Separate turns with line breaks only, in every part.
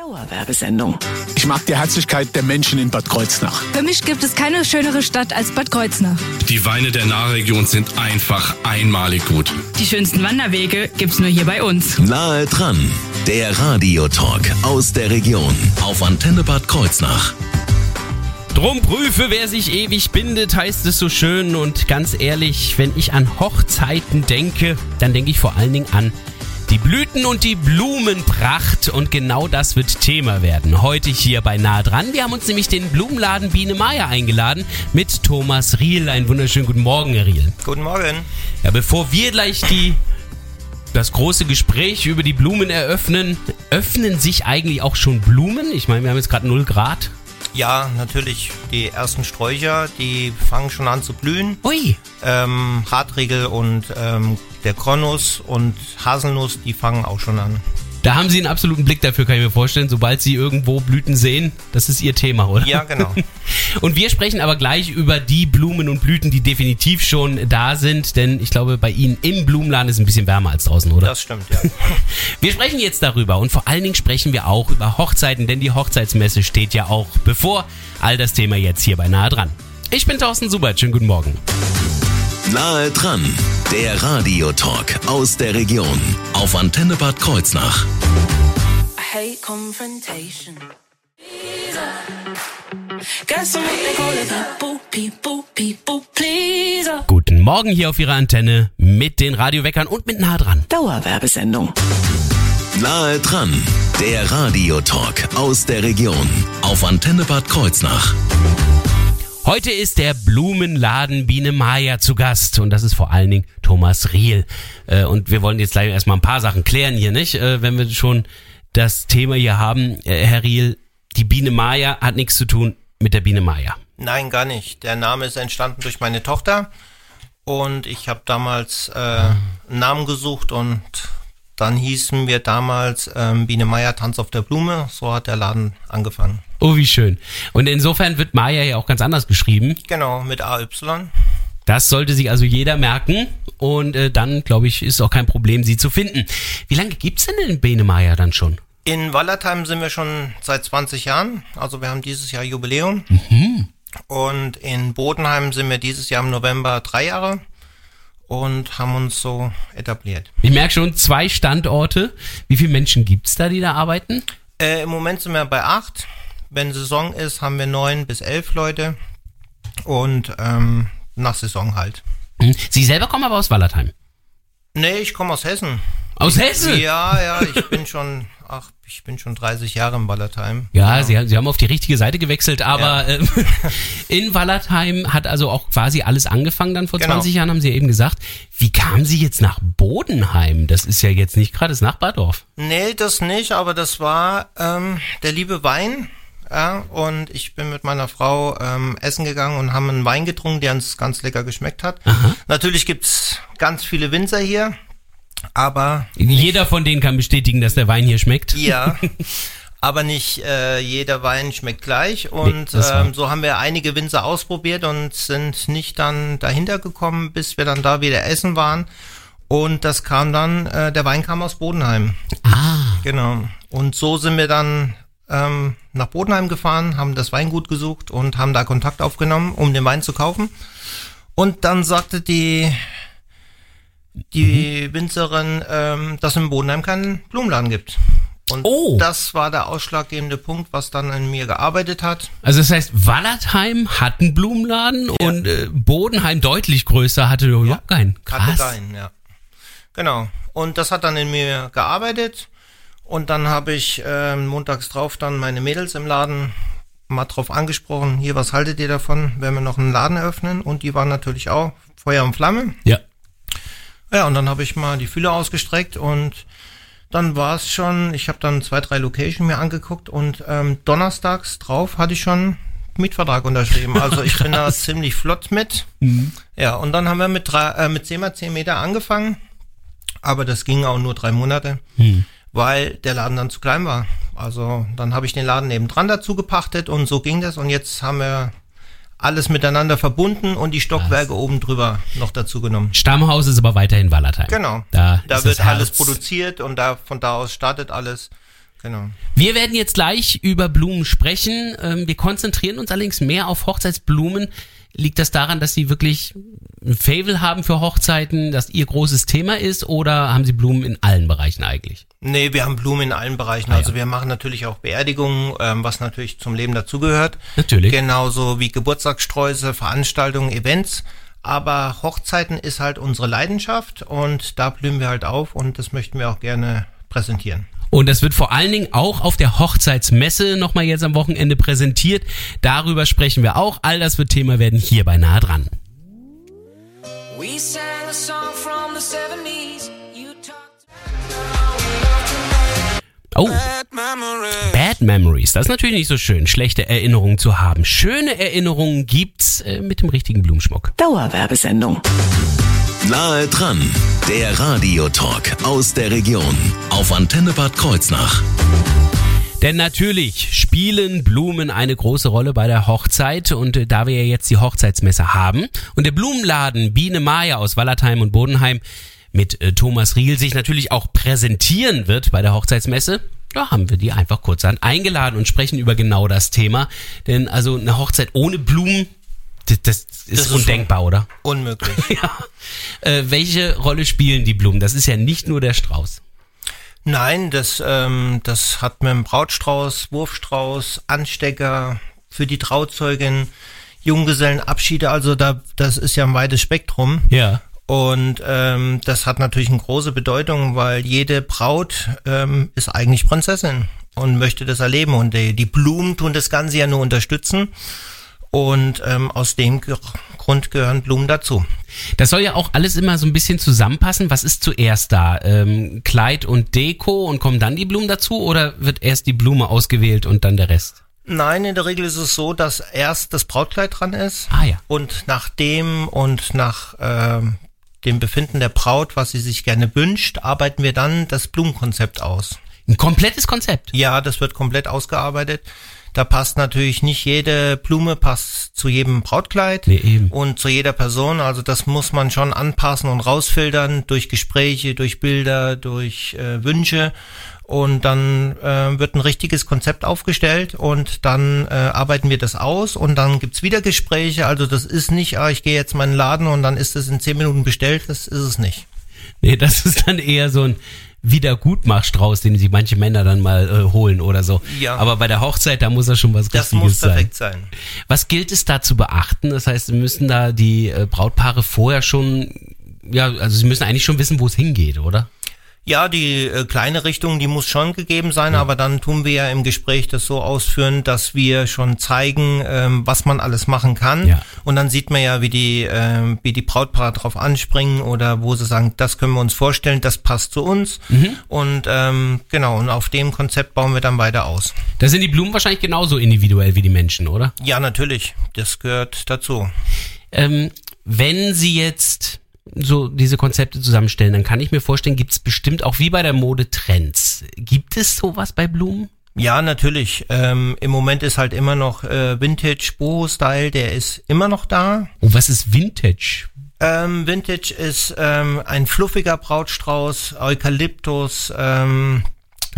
Dauerwerbesendung.
Ich mag die Herzlichkeit der Menschen in Bad Kreuznach.
Für mich gibt es keine schönere Stadt als Bad Kreuznach.
Die Weine der Nahregion sind einfach einmalig gut.
Die schönsten Wanderwege gibt's nur hier bei uns.
Nahe dran, der Radiotalk aus der Region auf Antenne Bad Kreuznach.
Drum prüfe, wer sich ewig bindet, heißt es so schön. Und ganz ehrlich, wenn ich an Hochzeiten denke, dann denke ich vor allen Dingen an die Blüten und die Blumenpracht. Und genau das wird Thema werden. Heute hier bei Nah dran. Wir haben uns nämlich den Blumenladen Biene Meier eingeladen mit Thomas Riel. Einen wunderschönen guten Morgen, Herr Riel.
Guten Morgen.
Ja, bevor wir gleich die das große Gespräch über die Blumen eröffnen, öffnen sich eigentlich auch schon Blumen? Ich meine, wir haben jetzt gerade 0 Grad.
Ja, natürlich. Die ersten Sträucher, die fangen schon an zu blühen.
Ui.
Ähm, Hartriegel und ähm, der Kronos und Haselnuss, die fangen auch schon an.
Da haben Sie einen absoluten Blick dafür, kann ich mir vorstellen. Sobald Sie irgendwo Blüten sehen, das ist Ihr Thema, oder?
Ja, genau.
und wir sprechen aber gleich über die Blumen und Blüten, die definitiv schon da sind, denn ich glaube, bei Ihnen im Blumenladen ist es ein bisschen wärmer als draußen, oder?
Das stimmt, ja.
Wir sprechen jetzt darüber und vor allen Dingen sprechen wir auch über Hochzeiten, denn die Hochzeitsmesse steht ja auch bevor. All das Thema jetzt hier bei Nahe dran. Ich bin Thorsten Subert, schönen guten Morgen.
Nahe dran, der Radiotalk aus der Region auf Antenne Bad Kreuznach.
I hate confrontation.
Guten Morgen hier auf Ihrer Antenne mit den Radioweckern und mit Nahe dran.
Dauerwerbesendung.
Nahe dran, der Radiotalk aus der Region auf Antenne Bad Kreuznach.
Heute ist der Blumenladen Biene Meier zu Gast und das ist vor allen Dingen Thomas Riel. Äh, Und wir wollen jetzt gleich erstmal ein paar Sachen klären hier, nicht? Äh, Wenn wir schon das Thema hier haben, Äh, Herr Riel, die Biene Meier hat nichts zu tun mit der Biene Meier.
Nein, gar nicht. Der Name ist entstanden durch meine Tochter und ich habe damals einen Namen gesucht und dann hießen wir damals ähm, Biene Meier Tanz auf der Blume. So hat der Laden angefangen.
Oh, wie schön. Und insofern wird Meier ja auch ganz anders geschrieben.
Genau, mit AY.
Das sollte sich also jeder merken und äh, dann, glaube ich, ist auch kein Problem, sie zu finden. Wie lange gibt's denn den Biene Meier dann schon?
In Wallertheim sind wir schon seit 20 Jahren. Also wir haben dieses Jahr Jubiläum. Und in Bodenheim sind wir dieses Jahr im November drei Jahre und haben uns so etabliert.
Ich merke schon, zwei Standorte. Wie viele Menschen gibt's da, die da arbeiten?
Äh, Im Moment sind wir bei acht. Wenn Saison ist, haben wir neun bis elf Leute. Und ähm, nach Saison halt.
Hm. Sie selber kommen aber aus Wallertheim.
Nee, ich komme aus Hessen.
Aus Hessen?
Ja, ja, ich bin schon, ach, ich bin schon 30 Jahre im Wallertheim.
Ja, Sie, haben- Sie haben auf die richtige Seite gewechselt, aber ähm, in Wallertheim hat also auch quasi alles angefangen dann vor
Genau.
20 Jahren, haben Sie ja eben gesagt. Wie kamen Sie jetzt nach Bodenheim? Das ist ja jetzt nicht gerade das Nachbardorf.
Nee, das nicht, aber das war ähm, der liebe Wein. Ja, und ich bin mit meiner Frau ähm, essen gegangen und haben einen Wein getrunken, der uns ganz lecker geschmeckt hat. Natürlich gibt's ganz viele Winzer hier, aber
Jeder von denen kann bestätigen, dass der Wein hier schmeckt.
ja, aber nicht äh, jeder Wein schmeckt gleich. Und
war-
ähm, so haben wir einige Winzer ausprobiert und sind nicht dann dahinter gekommen, bis wir dann da wieder essen waren. Und das kam dann, äh, der Wein kam aus Bodenheim.
Ah.
Genau. Und so sind wir dann ähm, nach Bodenheim gefahren, haben das Weingut gesucht und haben da Kontakt aufgenommen, um den Wein zu kaufen. Und dann sagte die die Winzerin, ähm, dass es in Bodenheim keinen Blumenladen gibt. Und
Oh.
das war der ausschlaggebende Punkt, was dann in mir gearbeitet hat.
Also das heißt, Wallertheim hat einen Blumenladen und äh, Bodenheim deutlich größer hatte überhaupt keinen.
Hatte
Krass.
keinen, ja. Genau. Und das hat dann in mir gearbeitet. Und dann habe ich ähm, montags drauf dann meine Mädels im Laden mal drauf angesprochen, hier, was haltet ihr davon, wenn wir noch einen Laden eröffnen? Und die waren natürlich auch Feuer und Flamme.
Ja.
Ja, und dann habe ich mal die Fühler ausgestreckt und dann war es schon, ich habe dann zwei, drei Location mir angeguckt und ähm, donnerstags drauf hatte ich schon Mietvertrag unterschrieben. Also ich bin da ziemlich flott mit. Ja, und dann haben wir mit, drei, äh, mit 10 mal 10 Meter angefangen, aber das ging auch nur drei Monate, weil der Laden dann zu klein war. Also dann habe ich den Laden nebendran dazu gepachtet und so ging das und jetzt haben wir alles miteinander verbunden und die Stockwerke oben drüber noch dazu genommen.
Stammhaus ist aber weiterhin Wallertheim.
Genau.
Da,
Da wird alles produziert und da von da aus startet alles. Genau.
Wir werden jetzt gleich über Blumen sprechen. Ähm, Wir konzentrieren uns allerdings mehr auf Hochzeitsblumen. Liegt das daran, dass Sie wirklich ein Favel haben für Hochzeiten, dass Ihr großes Thema ist oder haben Sie Blumen in allen Bereichen eigentlich?
Nee, wir haben Blumen in allen Bereichen.
Ah,
also
ja.
wir machen natürlich auch Beerdigungen, ähm, was natürlich zum Leben dazugehört.
Natürlich.
Genauso wie Geburtstagssträuße, Veranstaltungen, Events. Aber Hochzeiten ist halt unsere Leidenschaft und da blühen wir halt auf und das möchten wir auch gerne präsentieren.
Und das wird vor allen Dingen auch auf der Hochzeitsmesse nochmal jetzt am Wochenende präsentiert. Darüber sprechen wir auch. All das wird Thema werden hier bei Nahe dran.
We sang a song from the 70s. You talked.
Oh. Bad Memories. Das ist natürlich nicht so schön, schlechte Erinnerungen zu haben. Schöne Erinnerungen gibt's äh, mit dem richtigen Blumenschmuck.
Dauerwerbesendung.
Nahe dran, der Radiotalk aus der Region auf Antenne Bad Kreuznach.
Denn natürlich spielen Blumen eine große Rolle bei der Hochzeit und äh, da wir ja jetzt die Hochzeitsmesse haben und der Blumenladen Biene Maya aus Wallertheim und Bodenheim mit äh, Thomas Riel sich natürlich auch präsentieren wird bei der Hochzeitsmesse, da haben wir die einfach kurzerhand eingeladen und sprechen über genau das Thema. Denn also eine Hochzeit ohne Blumen, das, das ist
ist
undenkbar, oder?
Unmöglich.
Ja. Äh, welche Rolle spielen die Blumen? Das ist ja nicht nur der Strauß.
Nein, das, ähm, das hat mit dem Brautstrauß, Wurfstrauß, Anstecker für die Trauzeugin, Junggesellenabschiede, also da, das ist ja ein weites Spektrum.
Ja.
Und ähm, das hat natürlich eine große Bedeutung, weil jede Braut ähm, ist eigentlich Prinzessin und möchte das erleben. Und die, die Blumen tun das Ganze ja nur unterstützen. Und ähm, aus dem Grund gehören Blumen dazu.
Das soll ja auch alles immer so ein bisschen zusammenpassen. Was ist zuerst da? Ähm, Kleid und Deko und kommen dann die Blumen dazu oder wird erst die Blume ausgewählt und dann der Rest?
Nein, in der Regel ist es so, dass erst das Brautkleid dran ist.
Ah ja.
Und nach dem und nach ähm, dem Befinden der Braut, was sie sich gerne wünscht, arbeiten wir dann das Blumenkonzept aus.
Ein komplettes Konzept.
Ja, das wird komplett ausgearbeitet. Da passt natürlich nicht jede Blume passt zu jedem Brautkleid
Nee, eben.
und zu jeder Person. Also das muss man schon anpassen und rausfiltern durch Gespräche, durch Bilder, durch äh, Wünsche. Und dann äh, wird ein richtiges Konzept aufgestellt und dann äh, arbeiten wir das aus und dann gibt's wieder Gespräche. Also das ist nicht, ah, ich gehe jetzt mal in den Laden und dann ist es in zehn Minuten bestellt. Das ist es nicht.
Nee, das ist dann eher so ein Wiedergutmachstrauß, den sich manche Männer dann mal äh, holen oder so.
Ja.
Aber bei der Hochzeit, da muss das schon was
Das
Richtiges
muss
sein.
perfekt sein.
Was gilt es da zu beachten? Das heißt, müssen da die äh, Brautpaare vorher schon, ja, also sie müssen eigentlich schon wissen, wo es hingeht, oder?
Ja, die äh, kleine Richtung, die muss schon gegeben sein, aber dann tun wir ja im Gespräch das so ausführen, dass wir schon zeigen, ähm, was man alles machen kann.
Ja.
Und dann sieht man ja, wie die, ähm, wie die Brautpaare drauf anspringen oder wo sie sagen, das können wir uns vorstellen, das passt zu uns.
Mhm.
Und ähm, genau, und auf dem Konzept bauen wir dann weiter aus.
Da sind die Blumen wahrscheinlich genauso individuell wie die Menschen, oder?
Ja, natürlich, das gehört dazu.
Ähm, wenn Sie jetzt so diese Konzepte zusammenstellen, dann kann ich mir vorstellen, gibt es bestimmt auch wie bei der Mode Trends. Gibt es sowas bei Blumen?
Ja, natürlich. Ähm, Im Moment ist halt immer noch äh, Vintage Boho-Style, der ist immer noch da.
Oh, was ist Vintage?
Ähm, Vintage ist ähm, ein fluffiger Brautstrauß, Eukalyptus, ähm,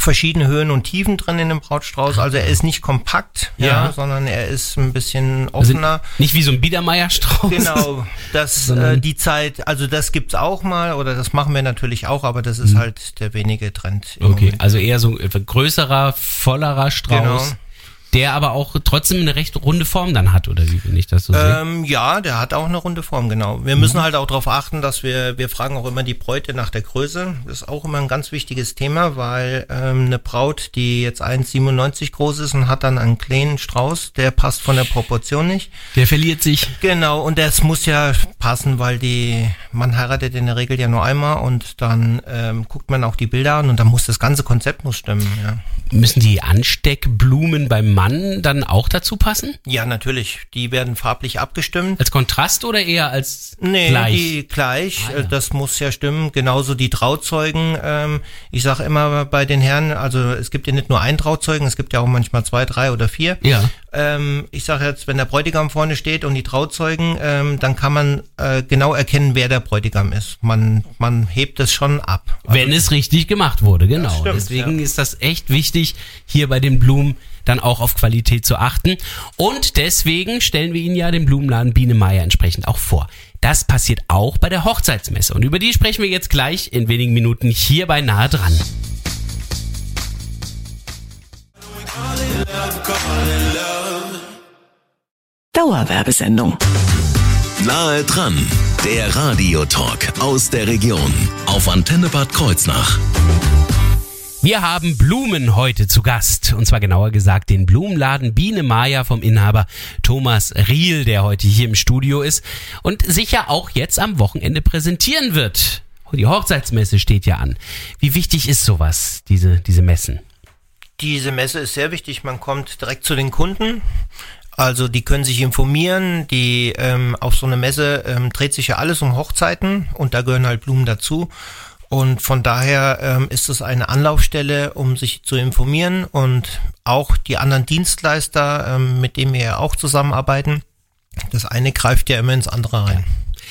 verschiedene Höhen und Tiefen drin in dem Brautstrauß. Also er ist nicht kompakt, ja,
Ja.
sondern er ist ein bisschen
Also
offener.
nicht wie so ein Biedermeierstrauß.
Genau, das äh, die Zeit, also das gibt's auch mal oder das machen wir natürlich auch, aber das
Mhm.
ist halt der wenige Trend.
Okay,
Moment.
also eher so ein größerer, vollerer Strauß,
Genau.
Der aber auch trotzdem eine recht runde Form dann hat, oder wie, wenn ich das so?
Ähm, ja, der hat auch eine runde Form, genau. Wir müssen halt auch darauf achten, dass wir, wir fragen auch immer die Bräute nach der Größe. Das ist auch immer ein ganz wichtiges Thema, weil ähm, eine Braut, die jetzt 1,97 groß ist und hat dann einen kleinen Strauß, der passt von der Proportion nicht.
Der verliert sich.
Genau, und das muss ja passen, weil die, man heiratet in der Regel ja nur einmal und dann ähm, guckt man auch die Bilder an und dann muss das ganze Konzept muss stimmen, ja.
Müssen die Ansteckblumen beim Mann dann auch dazu passen?
Ja, natürlich. Die werden farblich abgestimmt.
Als Kontrast oder eher als
Nee,
gleich?
die gleich.
Ah, ja.
Das muss ja stimmen. Genauso die Trauzeugen. Ähm, ich sage immer bei den Herren, also es gibt ja nicht nur einen Trauzeugen, es gibt ja auch manchmal zwei, drei oder vier.
Ja.
Ähm, ich sage jetzt, wenn der Bräutigam vorne steht und die Trauzeugen, ähm, dann kann man äh, genau erkennen, wer der Bräutigam ist. Man, man hebt es schon ab.
Wenn es richtig gemacht wurde, genau.
stimmt,
Deswegen
ja.
ist das echt wichtig, hier bei den Blumen dann auch auf Qualität zu achten. Und deswegen stellen wir Ihnen ja den Blumenladen Biene Meier entsprechend auch vor. Das passiert auch bei der Hochzeitsmesse. Und über die sprechen wir jetzt gleich in wenigen Minuten hier bei Nahe dran.
Dauerwerbesendung.
Nahe dran, der Radiotalk aus der Region auf Antenne Bad Kreuznach.
Wir haben Blumen heute zu Gast. Und zwar genauer gesagt den Blumenladen Biene Maya vom Inhaber Thomas Riel, der heute hier im Studio ist und sicher auch jetzt am Wochenende präsentieren wird. Die Hochzeitsmesse steht ja an. Wie wichtig ist sowas, diese, diese Messen?
Diese Messe ist sehr wichtig. Man kommt direkt zu den Kunden. Also die können sich informieren. Die ähm, auf so eine Messe ähm, dreht sich ja alles um Hochzeiten und da gehören halt Blumen dazu. Und von daher ähm, ist es eine Anlaufstelle, um sich zu informieren und auch die anderen Dienstleister, ähm, mit denen wir ja auch zusammenarbeiten. Das eine greift ja immer ins andere rein.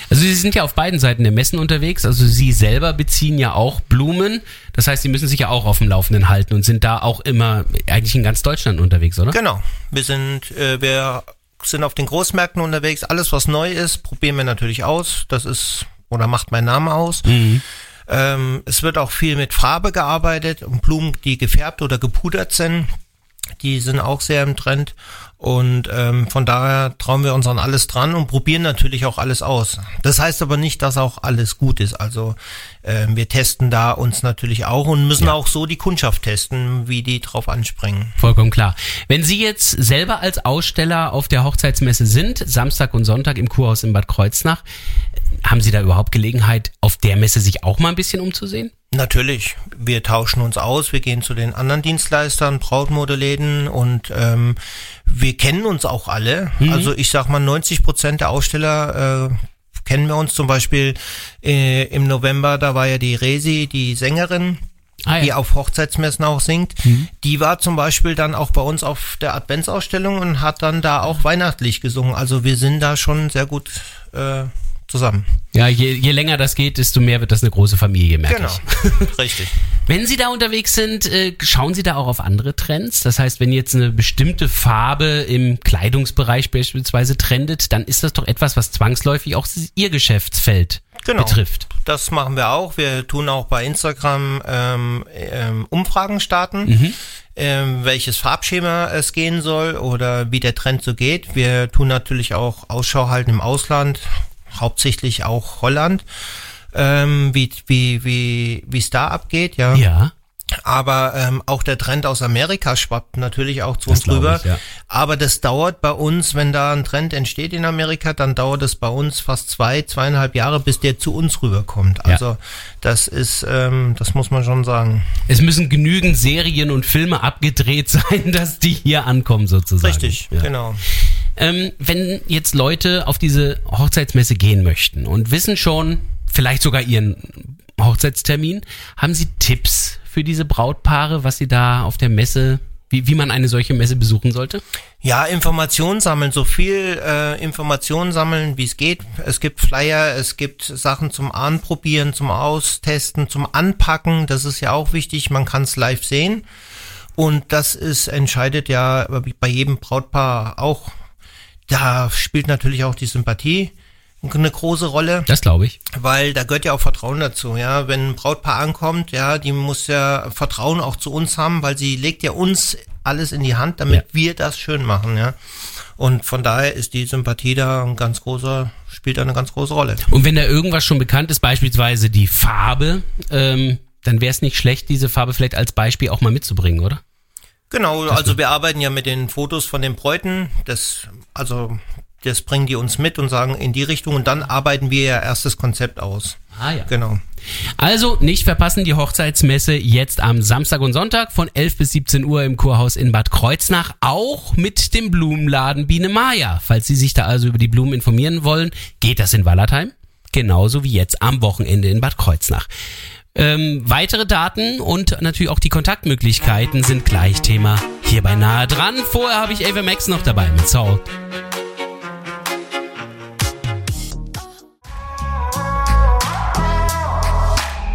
Also Sie sind ja auf beiden Seiten der Messen unterwegs. Also Sie selber beziehen ja auch Blumen. Das heißt, Sie müssen sich ja auch auf dem Laufenden halten und sind da auch immer eigentlich in ganz Deutschland unterwegs, oder?
Genau. Wir sind, äh, wir sind auf den Großmärkten unterwegs. Alles, was neu ist, probieren wir natürlich aus. Das ist oder macht mein Name aus. Ähm, es wird auch viel mit Farbe gearbeitet und Blumen, die gefärbt oder gepudert sind. Die sind auch sehr im Trend. Und ähm, von daher trauen wir uns an alles dran und probieren natürlich auch alles aus. Das heißt aber nicht, dass auch alles gut ist. Also ähm, wir testen da uns natürlich auch und müssen auch so die Kundschaft testen, wie die drauf anspringen.
Vollkommen klar. Wenn Sie jetzt selber als Aussteller auf der Hochzeitsmesse sind, Samstag und Sonntag im Kurhaus in Bad Kreuznach, haben Sie da überhaupt Gelegenheit, auf der Messe sich auch mal ein bisschen umzusehen?
Natürlich, wir tauschen uns aus, wir gehen zu den anderen Dienstleistern, Brautmodeläden und ähm, wir kennen uns auch alle. Also ich sag mal, 90 Prozent der Aussteller äh, kennen wir uns. Zum Beispiel äh, im November, da war ja die Resi, die Sängerin,
Ah, ja.
die auf Hochzeitsmessen auch singt. Die war zum Beispiel dann auch bei uns auf der Adventsausstellung und hat dann da auch weihnachtlich gesungen. Also wir sind da schon sehr gut äh, zusammen.
Ja, je, je länger das geht, desto mehr wird das eine große Familie, merke
Genau,
ich.
richtig.
Wenn Sie da unterwegs sind, äh, schauen Sie da auch auf andere Trends? Das heißt, wenn jetzt eine bestimmte Farbe im Kleidungsbereich beispielsweise trendet, dann ist das doch etwas, was zwangsläufig auch Ihr Geschäftsfeld
Genau.
betrifft.
Das machen wir auch. Wir tun auch bei Instagram ähm, ähm, Umfragen starten, ähm, welches Farbschema es gehen soll oder wie der Trend so geht. Wir tun natürlich auch Ausschau halten im Ausland, hauptsächlich auch Holland, ähm, wie wie wie wie es da abgeht, ja.
Ja.
Aber ähm, auch der Trend aus Amerika schwappt natürlich auch zu
Das
uns rüber.
ich, ja.
Aber das dauert bei uns, wenn da ein Trend entsteht in Amerika, dann dauert es bei uns fast zwei, zweieinhalb Jahre, bis der zu uns rüberkommt.
Ja.
Also das ist, ähm, das muss man schon sagen.
Es müssen genügend Serien und Filme abgedreht sein, dass die hier ankommen sozusagen.
Richtig,
Ja.
genau.
Ähm, wenn jetzt Leute auf diese Hochzeitsmesse gehen möchten und wissen schon, vielleicht sogar ihren Hochzeitstermin, haben Sie Tipps für diese Brautpaare, was sie da auf der Messe, wie, wie man eine solche Messe besuchen sollte?
Ja, Informationen sammeln, so viel äh, Informationen sammeln, wie es geht. Es gibt Flyer, es gibt Sachen zum Anprobieren, zum Austesten, zum Anpacken. Das ist ja auch wichtig. Man kann es live sehen. Und das ist, entscheidet ja bei jedem Brautpaar auch. Da spielt natürlich auch die Sympathie eine große Rolle
Das glaube ich.
weil da gehört ja auch Vertrauen dazu, ja. Wenn ein Brautpaar ankommt, ja, die muss ja Vertrauen auch zu uns haben, weil sie legt ja uns alles in die Hand, damit
Ja.
wir das schön machen, ja. Und von daher ist die Sympathie da ein ganz großer, spielt da eine ganz große Rolle.
Und wenn da irgendwas schon bekannt ist, beispielsweise die Farbe, ähm, dann wäre es nicht schlecht, diese Farbe vielleicht als Beispiel auch mal mitzubringen, oder?
Genau, also wir arbeiten ja mit den Fotos von den Bräuten, das, also, das bringen die uns mit und sagen in die Richtung und dann arbeiten wir ja erst das Konzept aus.
Ah ja.
Genau.
Also nicht verpassen die Hochzeitsmesse jetzt am Samstag und Sonntag von 11 bis 17 Uhr im Kurhaus in Bad Kreuznach, auch mit dem Blumenladen Biene Maya. Falls Sie sich da also über die Blumen informieren wollen, geht das in Wallertheim, genauso wie jetzt am Wochenende in Bad Kreuznach. Ähm, weitere Daten und natürlich auch die Kontaktmöglichkeiten sind gleich Thema hier bei Nahe dran. Vorher habe ich Ava Max noch dabei mit Soul.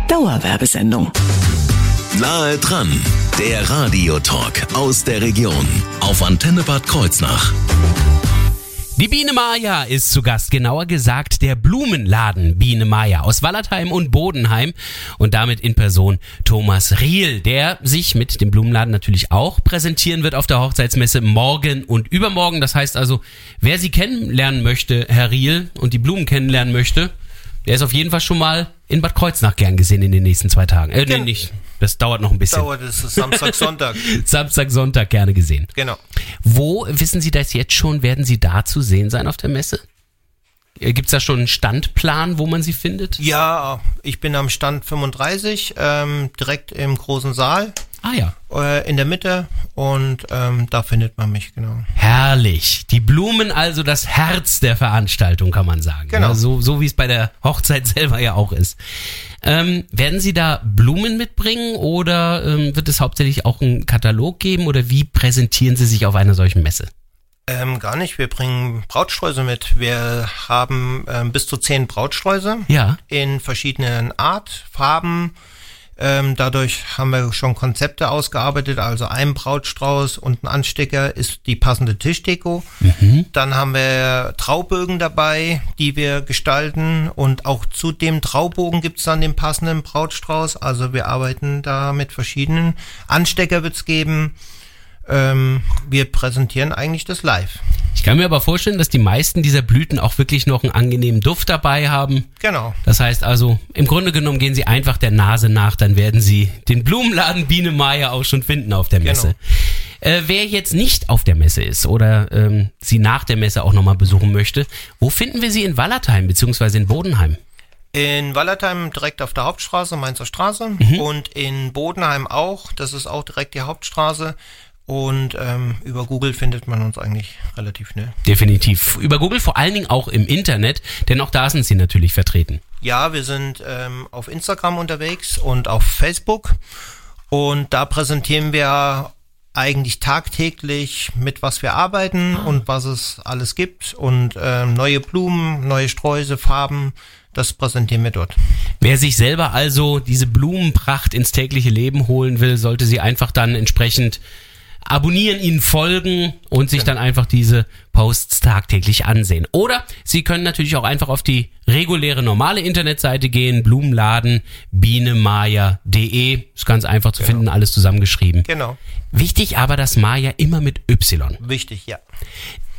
Dauerwerbesendung.
Nahe dran, der Radiotalk aus der Region auf Antenne Bad Kreuznach.
Die Biene Maya ist zu Gast, genauer gesagt der Blumenladen Biene Maya aus Wallertheim und Bodenheim und damit in Person Thomas Riel, der sich mit dem Blumenladen natürlich auch präsentieren wird auf der Hochzeitsmesse morgen und übermorgen. Das heißt also, wer sie kennenlernen möchte, Herr Riel, und die Blumen kennenlernen möchte, der ist auf jeden Fall schon mal in Bad Kreuznach gern gesehen in den nächsten zwei Tagen. Äh, nee,
Genau.
nicht. Das dauert noch ein bisschen.
Dauert es ist Samstag, Sonntag.
Samstag, Sonntag gerne gesehen.
Genau.
Wo, wissen Sie das jetzt schon, werden Sie da zu sehen sein auf der Messe? Gibt es da schon einen Standplan, wo man sie findet?
Ja, ich bin am Stand 35, ähm, direkt im großen Saal
Ah ja.
äh, in der Mitte und ähm, da findet man mich, genau.
Herrlich. Die Blumen also das Herz der Veranstaltung, kann man sagen.
Genau.
Ja, so, so wie es bei der Hochzeit selber ja auch ist. Ähm, werden Sie da Blumen mitbringen oder ähm, wird es hauptsächlich auch einen Katalog geben oder wie präsentieren Sie sich auf einer solchen Messe?
Ähm, gar nicht, wir bringen Brautsträuße mit. Wir haben ähm, bis zu zehn Brautsträuße
Ja.
in verschiedenen Art, Farben. Ähm, dadurch haben wir schon Konzepte ausgearbeitet, also ein Brautstrauß und ein Anstecker ist die passende Tischdeko. Dann haben wir Traubögen dabei, die wir gestalten und auch zu dem Traubogen gibt's dann den passenden Brautstrauß. Also wir arbeiten da mit verschiedenen. Anstecker wird's geben. Ähm, wir präsentieren eigentlich das live.
Ich kann mir aber vorstellen, dass die meisten dieser Blüten auch wirklich noch einen angenehmen Duft dabei haben.
Genau.
Das heißt also, im Grunde genommen gehen Sie einfach der Nase nach, dann werden Sie den Blumenladen Biene Meier auch schon finden auf der Messe. Äh, wer jetzt nicht auf der Messe ist oder ähm, Sie nach der Messe auch nochmal besuchen möchte, wo finden wir Sie in Wallertheim beziehungsweise in Bodenheim?
In Wallertheim direkt auf der Hauptstraße, Mainzer Straße. Und in Bodenheim auch. Das ist auch direkt die Hauptstraße. Und ähm, über Google findet man uns eigentlich relativ schnell.
Definitiv. Über Google vor allen Dingen auch im Internet, denn auch da sind Sie natürlich vertreten.
Ja, wir sind ähm, auf Instagram unterwegs und auf Facebook. Und da präsentieren wir eigentlich tagtäglich, mit was wir arbeiten und was es alles gibt. Und ähm, neue Blumen, neue Sträuße, Farben, das präsentieren wir dort.
Wer sich selber also diese Blumenpracht ins tägliche Leben holen will, sollte sie einfach dann entsprechend abonnieren, ihnen folgen und sich dann einfach diese Posts tagtäglich ansehen. Oder Sie können natürlich auch einfach auf die reguläre normale Internetseite gehen, Blumenladen, bienemaya.de. Ist ganz einfach zu finden, alles zusammengeschrieben.
Genau.
Wichtig aber das Maya immer mit Y.
Wichtig, ja.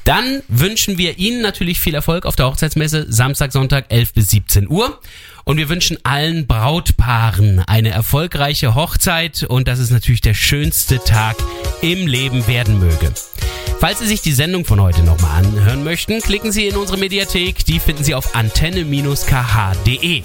Dann wünschen wir Ihnen natürlich viel Erfolg auf der Hochzeitsmesse Samstag, Sonntag 11 bis 17 Uhr. Und wir wünschen allen Brautpaaren eine erfolgreiche Hochzeit und dass es natürlich der schönste Tag im Leben werden möge. Falls Sie sich die Sendung von heute nochmal anhören möchten, klicken Sie in unsere Mediathek. Die finden Sie auf antenne-kh.de.